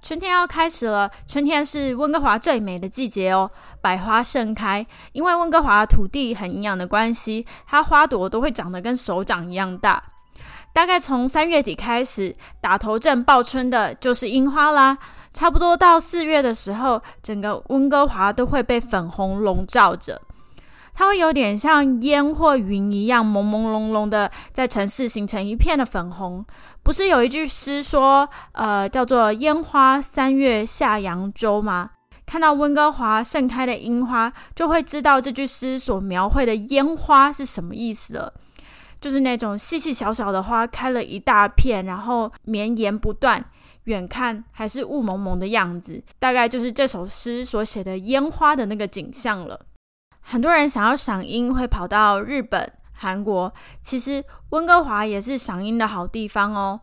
春天要开始了，春天是温哥华最美的季节哦，百花盛开。因为温哥华土地很营养的关系，它花朵都会长得跟手掌一样大。大概从三月底开始，打头阵报春的就是樱花啦。差不多到四月的时候，整个温哥华都会被粉红笼罩着。它会有点像烟或云一样，朦朦胧胧的在城市形成一片的粉红。不是有一句诗说，呃，叫做“烟花三月下扬州”吗？看到温哥华盛开的樱花，就会知道这句诗所描绘的烟花是什么意思了。就是那种细细小小的花开了一大片，然后绵延不断，远看还是雾蒙蒙的样子，大概就是这首诗所写的烟花的那个景象了。很多人想要赏樱，会跑到日本、韩国。其实温哥华也是赏樱的好地方哦。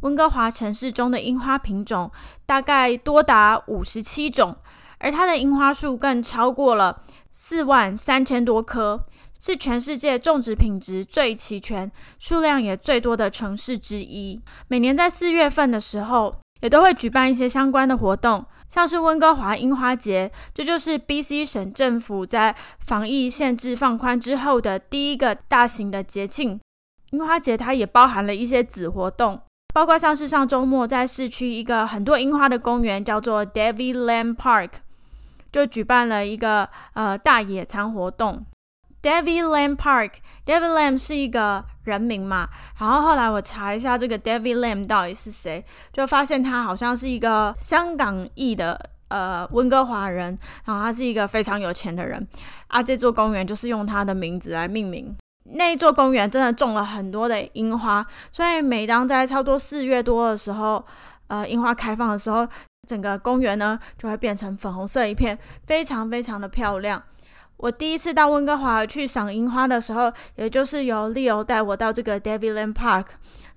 温哥华城市中的樱花品种大概多达五十七种，而它的樱花树更超过了四万三千多棵，是全世界种植品质最齐全、数量也最多的城市之一。每年在四月份的时候，也都会举办一些相关的活动。像是温哥华樱花节，这就是 BC 省政府在防疫限制放宽之后的第一个大型的节庆。樱花节它也包含了一些子活动，包括像是上周末在市区一个很多樱花的公园，叫做 Davidland Park，就举办了一个呃大野餐活动。David Lam Park，David Lam 是一个人名嘛，然后后来我查一下这个 David Lam 到底是谁，就发现他好像是一个香港裔的呃温哥华人，然后他是一个非常有钱的人啊。这座公园就是用他的名字来命名。那一座公园真的种了很多的樱花，所以每当在差不多四月多的时候，呃，樱花开放的时候，整个公园呢就会变成粉红色一片，非常非常的漂亮。我第一次到温哥华去赏樱花的时候，也就是由 Leo 带我到这个 Davidland Park，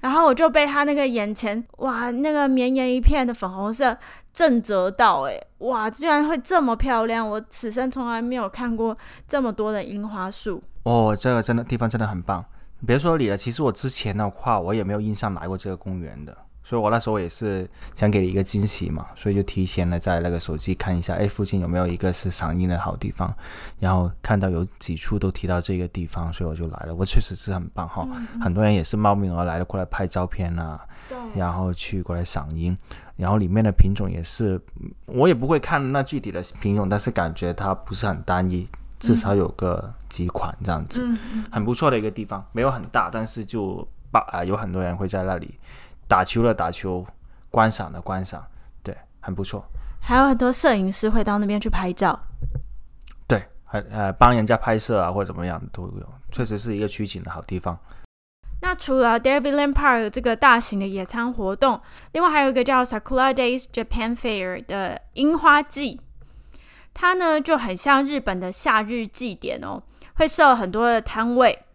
然后我就被他那个眼前哇那个绵延一片的粉红色震折到，诶，哇，居然会这么漂亮！我此生从来没有看过这么多的樱花树。哦，这个真的地方真的很棒。别说你了，其实我之前的话，我也没有印象来过这个公园的。所以我那时候也是想给你一个惊喜嘛，所以就提前了在那个手机看一下，哎，附近有没有一个是赏樱的好地方，然后看到有几处都提到这个地方，所以我就来了。我确实是很棒哈，嗯很多人也是慕名而来的过来拍照片啊，然后去过来赏樱，然后里面的品种也是，我也不会看那具体的品种，但是感觉它不是很单一，至少有个几款这样子，嗯很不错的一个地方，没有很大，但是就把啊、有很多人会在那里。打球的打球，观赏的观赏，对，很不错。还有很多摄影师会到那边去拍照，对，还呃帮人家拍摄啊或者怎么样都有，确实是一个取景的好地方。那除了 David Lam Park 这个大型的野餐活动，另外还有一个叫 Sakura Days Japan Fair 的樱花季，它呢就很像日本的夏日祭典哦，会设很多的摊位。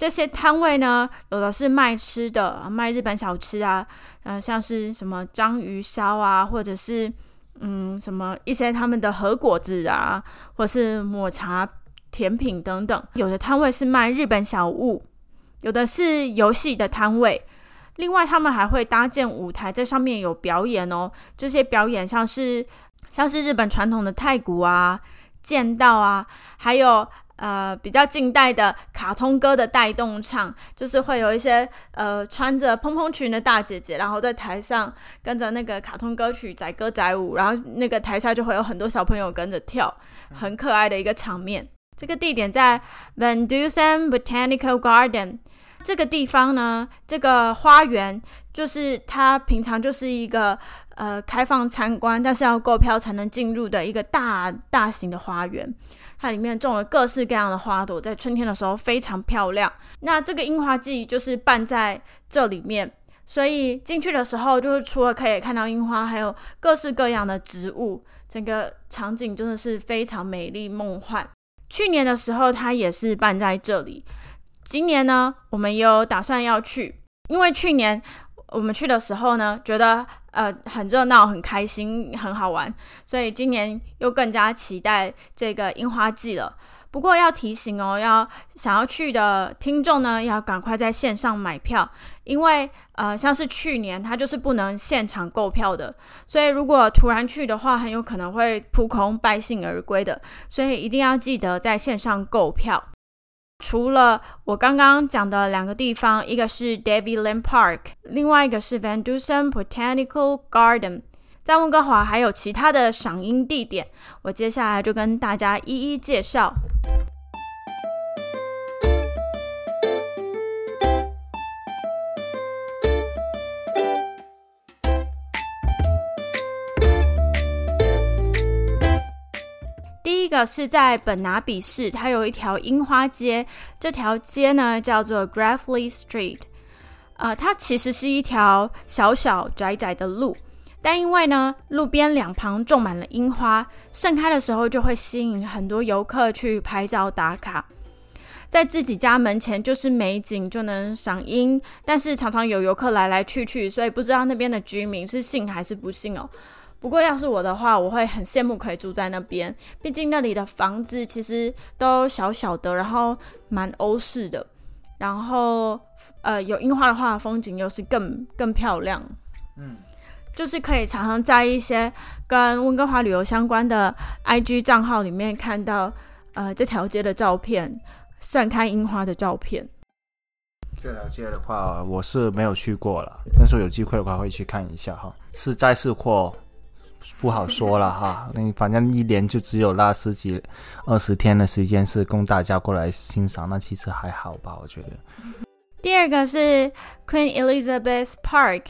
这些摊位呢，有的是卖吃的，卖日本小吃啊，呃，像是什么章鱼烧啊，或者是嗯什么一些他们的和果子啊，或是抹茶甜品等等。有的摊位是卖日本小物，有的是游戏的摊位。另外，他们还会搭建舞台，在上面有表演哦。这些表演像是像是日本传统的太鼓啊、剑道啊，还有。呃，比较近代的卡通歌的带动唱，就是会有一些呃穿着蓬蓬裙的大姐姐，然后在台上跟着那个卡通歌曲载歌载舞，然后那个台下就会有很多小朋友跟着跳，很可爱的一个场面。这个地点在 Van Dusen Botanical Garden 这个地方呢，这个花园就是它平常就是一个呃开放参观，但是要购票才能进入的一个大大型的花园。它里面种了各式各样的花朵，在春天的时候非常漂亮。那这个樱花季就是办在这里面，所以进去的时候，就是除了可以看到樱花，还有各式各样的植物，整个场景真的是非常美丽梦幻。去年的时候，它也是办在这里。今年呢，我们有打算要去，因为去年我们去的时候呢，觉得呃很热闹、很开心、很好玩，所以今年又更加期待这个樱花季了。不过要提醒哦，要想要去的听众呢，要赶快在线上买票，因为呃，像是去年它就是不能现场购票的，所以如果突然去的话，很有可能会扑空、败兴而归的，所以一定要记得在线上购票。除了我刚刚讲的两个地方，一个是 David Land Park，另外一个是 Van Dusen Botanical Garden。在温哥华还有其他的赏樱地点，我接下来就跟大家一一介绍。是在本拿比市，它有一条樱花街，这条街呢叫做 Grafley Street，呃，它其实是一条小小窄窄的路。但因为呢，路边两旁种满了樱花，盛开的时候就会吸引很多游客去拍照打卡。在自己家门前就是美景，就能赏樱。但是常常有游客来来去去，所以不知道那边的居民是信还是不信哦。不过要是我的话，我会很羡慕可以住在那边，毕竟那里的房子其实都小小的，然后蛮欧式的，然后呃有樱花的话，风景又是更更漂亮。嗯。就是可以常常在一些跟温哥华旅游相关的 IG 账号里面看到，呃，这条街的照片，盛开樱花的照片。这条街的话，我是没有去过了，但是有机会的话会去看一下哈。是在是祸，不好说了哈。那反正一年就只有那十几、二十天的时间是供大家过来欣赏，那其实还好吧，我觉得。第二个是 Queen Elizabeth Park。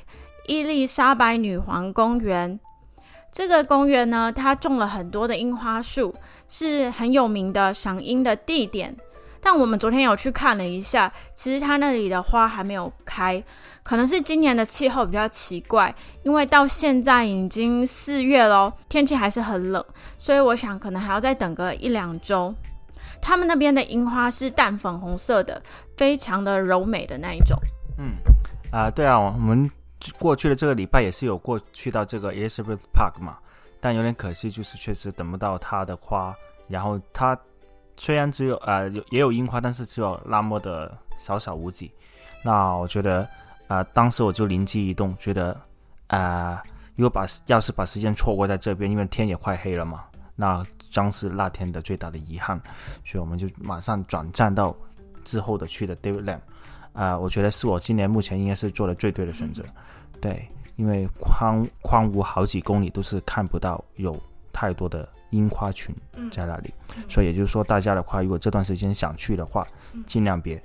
伊丽莎白女皇公园，这个公园呢，它种了很多的樱花树，是很有名的赏樱的地点。但我们昨天有去看了一下，其实它那里的花还没有开，可能是今年的气候比较奇怪，因为到现在已经四月喽，天气还是很冷，所以我想可能还要再等个一两周。他们那边的樱花是淡粉红色的，非常的柔美的那一种。嗯，啊，对啊，我们。过去的这个礼拜也是有过去到这个 Elizabeth Park 嘛，但有点可惜，就是确实等不到它的花。然后它虽然只有呃有也有樱花，但是只有那么的少少无几。那我觉得啊，当时我就灵机一动，觉得啊，如果把要是把时间错过在这边，因为天也快黑了嘛，那将是那天的最大的遗憾。所以我们就马上转战到之后的去的 David Lam。啊，我觉得是我今年目前应该是做的最对的选择，对，因为荒荒芜好几公里都是看不到有太多的樱花群在那里，所以也就是说，大家的话，如果这段时间想去的话，尽量别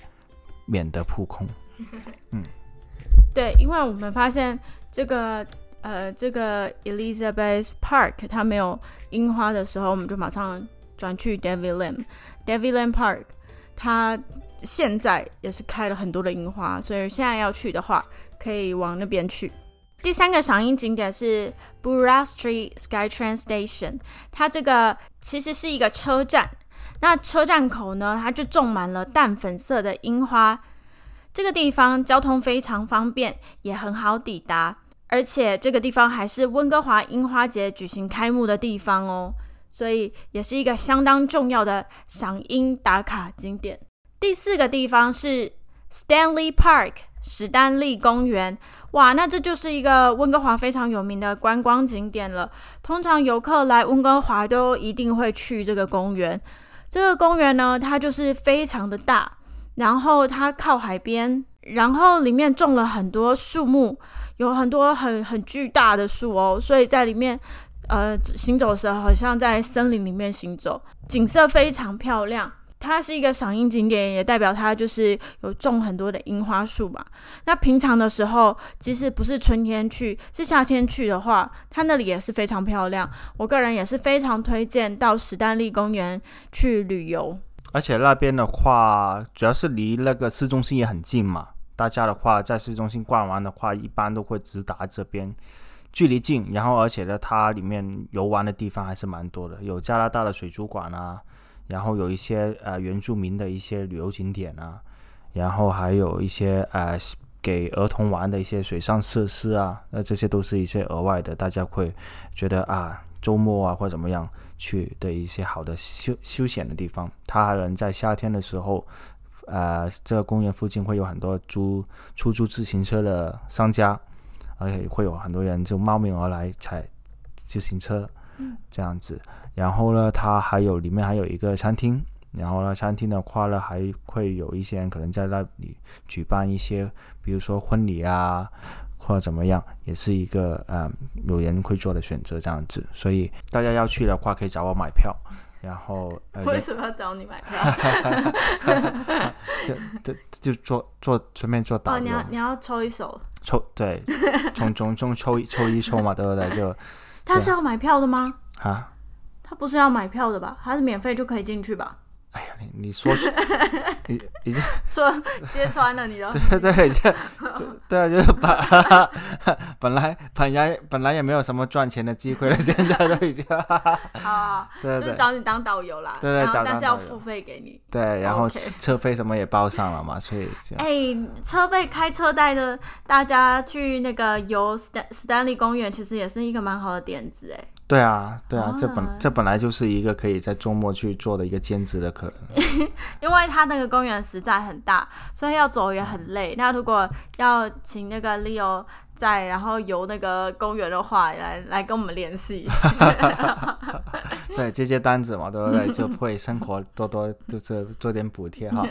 免得扑空。嗯，对，因为我们发现这个呃，这个 Elizabeth Park 它没有樱花的时候，我们就马上转去 David Lam，David Lam Park 它。现在也是开了很多的樱花，所以现在要去的话，可以往那边去。第三个赏樱景点是 Burra Street Skytrain Station，它这个其实是一个车站。那车站口呢，它就种满了淡粉色的樱花。这个地方交通非常方便，也很好抵达，而且这个地方还是温哥华樱花节举行开幕的地方哦，所以也是一个相当重要的赏樱打卡景点。第四个地方是 Stanley Park 史丹利公园，哇，那这就是一个温哥华非常有名的观光景点了。通常游客来温哥华都一定会去这个公园。这个公园呢，它就是非常的大，然后它靠海边，然后里面种了很多树木，有很多很很巨大的树哦，所以在里面呃行走的时候，好像在森林里面行走，景色非常漂亮。它是一个赏樱景点，也代表它就是有种很多的樱花树吧。那平常的时候，即使不是春天去，是夏天去的话，它那里也是非常漂亮。我个人也是非常推荐到史丹利公园去旅游。而且那边的话，主要是离那个市中心也很近嘛，大家的话在市中心逛完的话，一般都会直达这边，距离近，然后而且呢，它里面游玩的地方还是蛮多的，有加拿大的水族馆啊，然后有一些呃原住民的一些旅游景点啊，然后还有一些呃给儿童玩的一些水上设施啊，那这些都是一些额外的，大家会觉得啊周末啊或者怎么样去的一些好的休休闲的地方。它还能在夏天的时候。呃，这个公园附近会有很多租出租自行车的商家，而且会有很多人就慕名而来踩自行车，这样子。然后呢，它还有里面还有一个餐厅，然后呢，餐厅的话呢，还会有一些人可能在那里举办一些，比如说婚礼啊，或者怎么样，也是一个呃有人会做的选择这样子。所以大家要去的话，可以找我买票。然后，为什么要找你买票？就就就做做顺便做导游。哦，你要你要抽一手，抽对，从从中抽一抽一抽嘛，对不对？就他是要买票的吗？啊，他不是要买票的吧？他是免费就可以进去吧？哎呀，你你说，你已经说揭穿了你都。对对，这这对啊，就是本 本来本来本来也没有什么赚钱的机会了，现在都已经。啊对，就是找你当导游啦。对对，但是要付费给你。对，然后车费什么也包上了嘛，所以。哎，车费开车带着大家去那个游 Stan Stanley 公园，其实也是一个蛮好的点子哎。对啊，对啊，这本这本来就是一个可以在周末去做的一个兼职的可能，因为他那个公园实在很大，所以要走也很累。那如果要请那个 Leo 在，然后游那个公园的话，来来跟我们联系。对，接接单子嘛，对不对？就会生活多多就是做点补贴哈。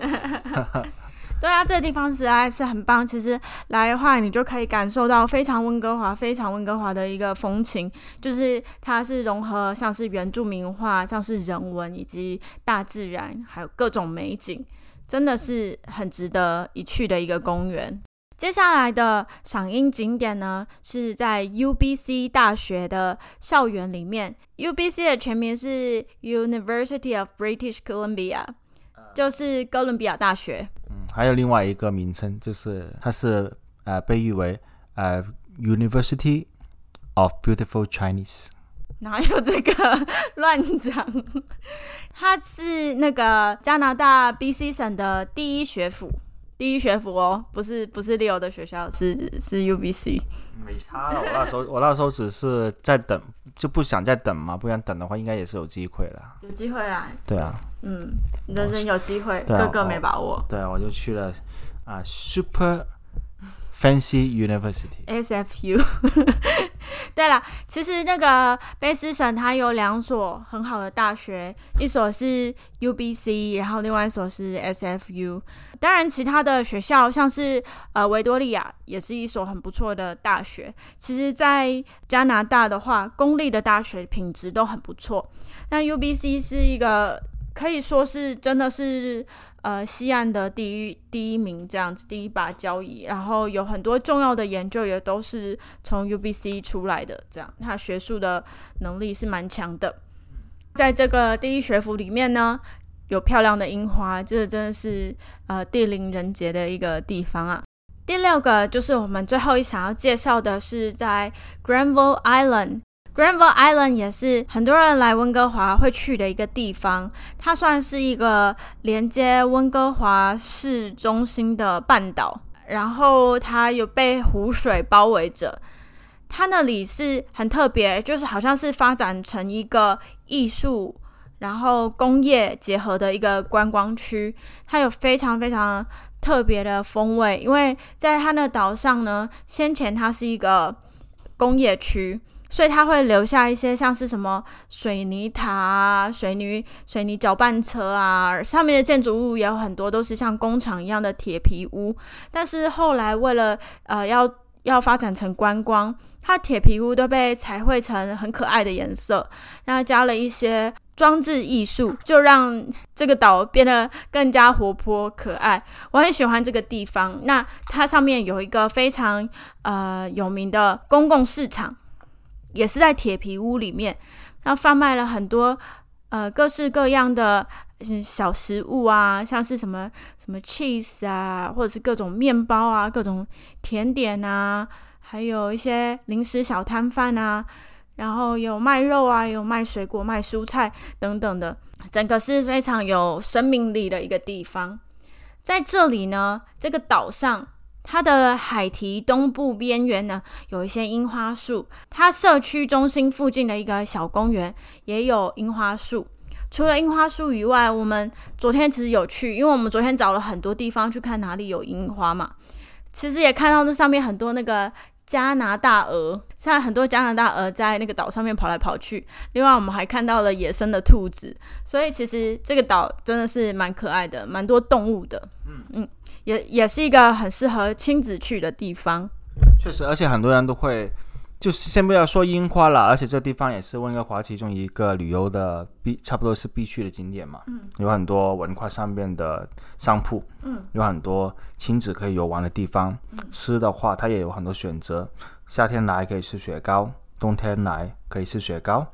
对啊，这个地方实在是很棒。其实来的话，你就可以感受到非常温哥华、非常温哥华的一个风情，就是它是融合像是原住民化、像是人文以及大自然，还有各种美景，真的是很值得一去的一个公园。接下来的赏樱景点呢，是在 UBC 大学的校园里面。UBC 的全名是 University of British Columbia，就是哥伦比亚大学。还有另外一个名称，就是它是呃被誉为呃 University of Beautiful Chinese。哪有这个乱讲？它是那个加拿大 BC 省的第一学府，第一学府哦，不是不是 Leo 的学校，是是 UBC。没差了，我那时候 我那时候只是在等，就不想再等嘛，不想等的话，应该也是有机会的。有机会啊？对啊。嗯，人人有机会，个个没把握。对啊，我就去了啊，Super Fancy University（SFU）。对了，其实那个卑斯省它有两所很好的大学，一所是 UBC，然后另外一所是 SFU。当然，其他的学校像是呃维多利亚也是一所很不错的大学。其实，在加拿大的话，公立的大学品质都很不错。那 UBC 是一个。可以说是真的是呃西岸的第一第一名这样子第一把交椅，然后有很多重要的研究也都是从 UBC 出来的，这样他学术的能力是蛮强的。在这个第一学府里面呢，有漂亮的樱花，这真的是呃地灵人杰的一个地方啊。第六个就是我们最后一想要介绍的是在 Granville Island。Granville Island 也是很多人来温哥华会去的一个地方，它算是一个连接温哥华市中心的半岛，然后它有被湖水包围着。它那里是很特别，就是好像是发展成一个艺术，然后工业结合的一个观光区。它有非常非常特别的风味，因为在它那岛上呢，先前它是一个工业区。所以它会留下一些像是什么水泥塔啊、水泥水泥搅拌车啊，上面的建筑物也有很多都是像工厂一样的铁皮屋。但是后来为了呃要要发展成观光，它铁皮屋都被彩绘成很可爱的颜色，然后加了一些装置艺术，就让这个岛变得更加活泼可爱。我很喜欢这个地方。那它上面有一个非常呃有名的公共市场。也是在铁皮屋里面，那贩卖了很多呃各式各样的小食物啊，像是什么什么 cheese 啊，或者是各种面包啊，各种甜点啊，还有一些零食小摊贩啊，然后有卖肉啊，有卖水果、卖蔬菜等等的，整个是非常有生命力的一个地方。在这里呢，这个岛上。它的海堤东部边缘呢，有一些樱花树。它社区中心附近的一个小公园也有樱花树。除了樱花树以外，我们昨天其实有去，因为我们昨天找了很多地方去看哪里有樱花嘛。其实也看到那上面很多那个加拿大鹅，现在很多加拿大鹅在那个岛上面跑来跑去。另外，我们还看到了野生的兔子，所以其实这个岛真的是蛮可爱的，蛮多动物的。嗯嗯。也也是一个很适合亲子去的地方，确实，而且很多人都会，就是先不要说樱花了，而且这地方也是温哥华其中一个旅游的必，差不多是必去的景点嘛。嗯，有很多文化上面的商铺，嗯，有很多亲子可以游玩的地方。吃的话，它也有很多选择，夏天来可以吃雪糕，冬天来可以吃雪糕，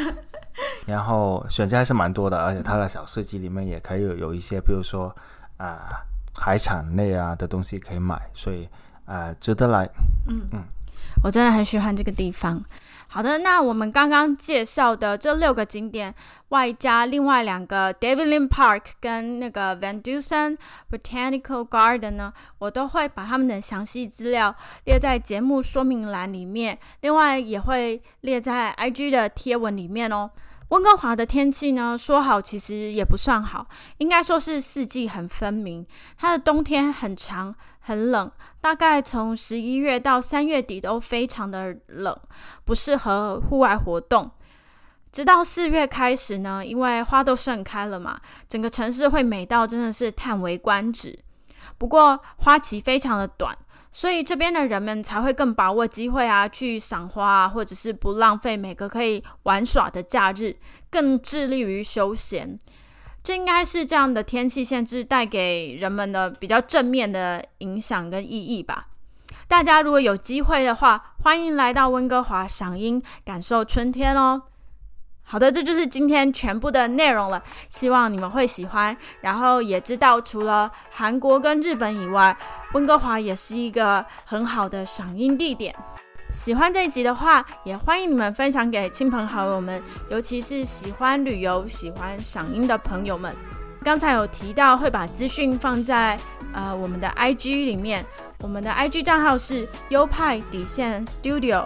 然后选择还是蛮多的，而且它的小市集里面也可以有有一些，比如说啊。海产类啊的东西可以买，所以呃值得来。嗯嗯，我真的很喜欢这个地方。好的，那我们刚刚介绍的这六个景点，外加另外两个 Davidlin Park 跟那个 Van Dusen Botanical Garden 呢，我都会把他们的详细资料列在节目说明栏里面，另外也会列在 IG 的贴文里面哦。温哥华的天气呢，说好其实也不算好，应该说是四季很分明。它的冬天很长很冷，大概从十一月到三月底都非常的冷，不适合户外活动。直到四月开始呢，因为花都盛开了嘛，整个城市会美到真的是叹为观止。不过花期非常的短。所以这边的人们才会更把握机会啊，去赏花啊，或者是不浪费每个可以玩耍的假日，更致力于休闲。这应该是这样的天气限制带给人们的比较正面的影响跟意义吧。大家如果有机会的话，欢迎来到温哥华赏樱，感受春天哦。好的，这就是今天全部的内容了，希望你们会喜欢。然后也知道，除了韩国跟日本以外，温哥华也是一个很好的赏樱地点。喜欢这一集的话，也欢迎你们分享给亲朋好友们，尤其是喜欢旅游、喜欢赏樱的朋友们。刚才有提到会把资讯放在呃我们的 IG 里面，我们的 IG 账号是优派底线 Studio。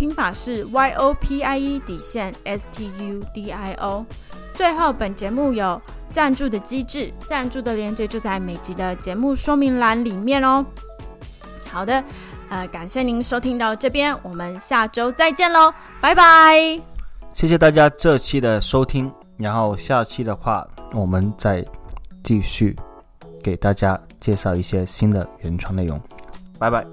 拼法是 Y O P I E 底线 S T U D I O。最后，本节目有赞助的机制，赞助的链接就在每集的节目说明栏里面哦。好的，呃，感谢您收听到这边，我们下周再见喽，拜拜。谢谢大家这期的收听，然后下期的话，我们再继续给大家介绍一些新的原创内容。拜拜。